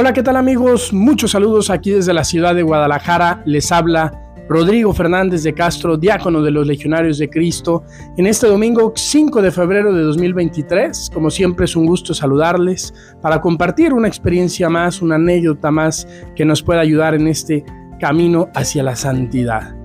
Hola, ¿qué tal amigos? Muchos saludos aquí desde la ciudad de Guadalajara. Les habla Rodrigo Fernández de Castro, diácono de los Legionarios de Cristo. En este domingo 5 de febrero de 2023, como siempre es un gusto saludarles para compartir una experiencia más, una anécdota más que nos pueda ayudar en este camino hacia la santidad.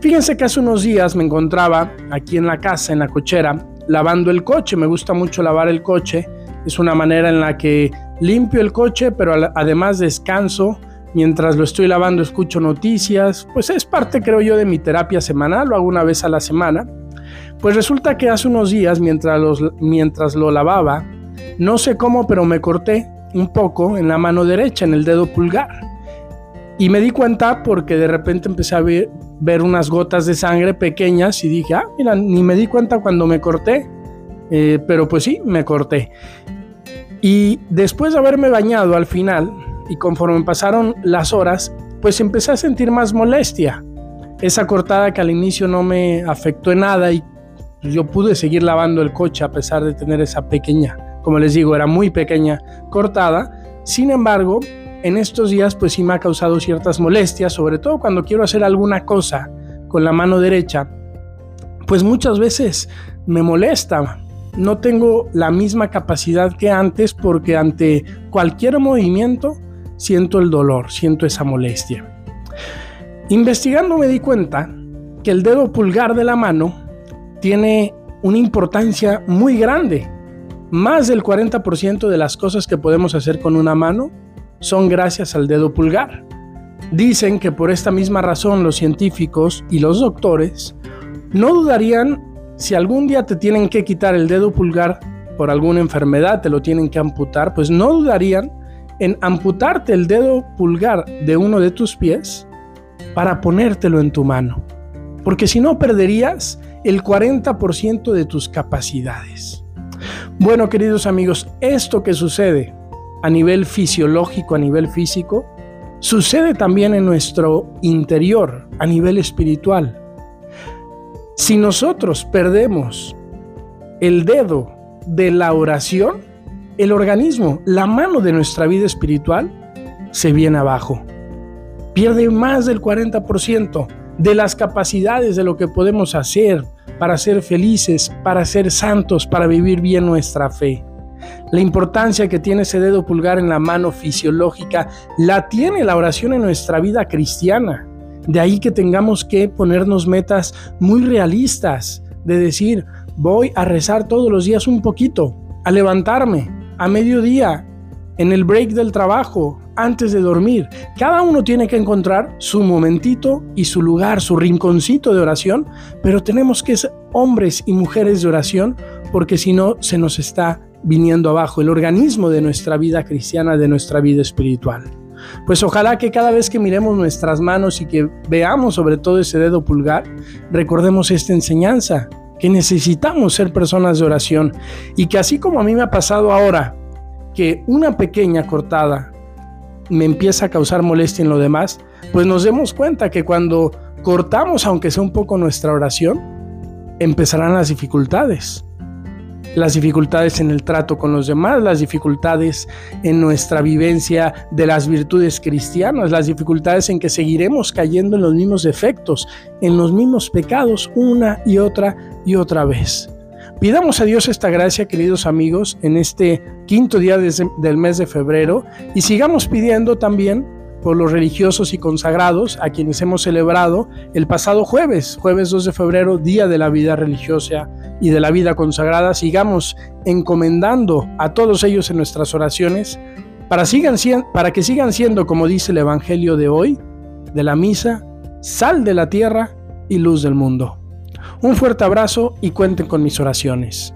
Fíjense que hace unos días me encontraba aquí en la casa, en la cochera, lavando el coche. Me gusta mucho lavar el coche. Es una manera en la que limpio el coche, pero además descanso. Mientras lo estoy lavando escucho noticias, pues es parte creo yo de mi terapia semanal, lo hago una vez a la semana. Pues resulta que hace unos días mientras, mientras lo lavaba, no sé cómo, pero me corté un poco en la mano derecha, en el dedo pulgar. Y me di cuenta porque de repente empecé a ver, ver unas gotas de sangre pequeñas y dije, ah, mira, ni me di cuenta cuando me corté, eh, pero pues sí, me corté. Y después de haberme bañado al final, y conforme pasaron las horas, pues empecé a sentir más molestia. Esa cortada que al inicio no me afectó en nada y yo pude seguir lavando el coche a pesar de tener esa pequeña, como les digo, era muy pequeña cortada. Sin embargo, en estos días pues sí me ha causado ciertas molestias, sobre todo cuando quiero hacer alguna cosa con la mano derecha, pues muchas veces me molesta no tengo la misma capacidad que antes porque ante cualquier movimiento siento el dolor, siento esa molestia. Investigando me di cuenta que el dedo pulgar de la mano tiene una importancia muy grande. Más del 40% de las cosas que podemos hacer con una mano son gracias al dedo pulgar. Dicen que por esta misma razón los científicos y los doctores no dudarían si algún día te tienen que quitar el dedo pulgar por alguna enfermedad, te lo tienen que amputar, pues no dudarían en amputarte el dedo pulgar de uno de tus pies para ponértelo en tu mano. Porque si no perderías el 40% de tus capacidades. Bueno, queridos amigos, esto que sucede a nivel fisiológico, a nivel físico, sucede también en nuestro interior, a nivel espiritual. Si nosotros perdemos el dedo de la oración, el organismo, la mano de nuestra vida espiritual, se viene abajo. Pierde más del 40% de las capacidades de lo que podemos hacer para ser felices, para ser santos, para vivir bien nuestra fe. La importancia que tiene ese dedo pulgar en la mano fisiológica la tiene la oración en nuestra vida cristiana. De ahí que tengamos que ponernos metas muy realistas, de decir, voy a rezar todos los días un poquito, a levantarme, a mediodía, en el break del trabajo, antes de dormir. Cada uno tiene que encontrar su momentito y su lugar, su rinconcito de oración, pero tenemos que ser hombres y mujeres de oración porque si no se nos está viniendo abajo el organismo de nuestra vida cristiana, de nuestra vida espiritual. Pues ojalá que cada vez que miremos nuestras manos y que veamos sobre todo ese dedo pulgar, recordemos esta enseñanza, que necesitamos ser personas de oración. Y que así como a mí me ha pasado ahora, que una pequeña cortada me empieza a causar molestia en lo demás, pues nos demos cuenta que cuando cortamos, aunque sea un poco nuestra oración, empezarán las dificultades las dificultades en el trato con los demás, las dificultades en nuestra vivencia de las virtudes cristianas, las dificultades en que seguiremos cayendo en los mismos defectos, en los mismos pecados una y otra y otra vez. Pidamos a Dios esta gracia, queridos amigos, en este quinto día del mes de febrero y sigamos pidiendo también por los religiosos y consagrados a quienes hemos celebrado el pasado jueves, jueves 2 de febrero, Día de la Vida Religiosa y de la Vida Consagrada. Sigamos encomendando a todos ellos en nuestras oraciones para, sigan, para que sigan siendo, como dice el Evangelio de hoy, de la misa, sal de la tierra y luz del mundo. Un fuerte abrazo y cuenten con mis oraciones.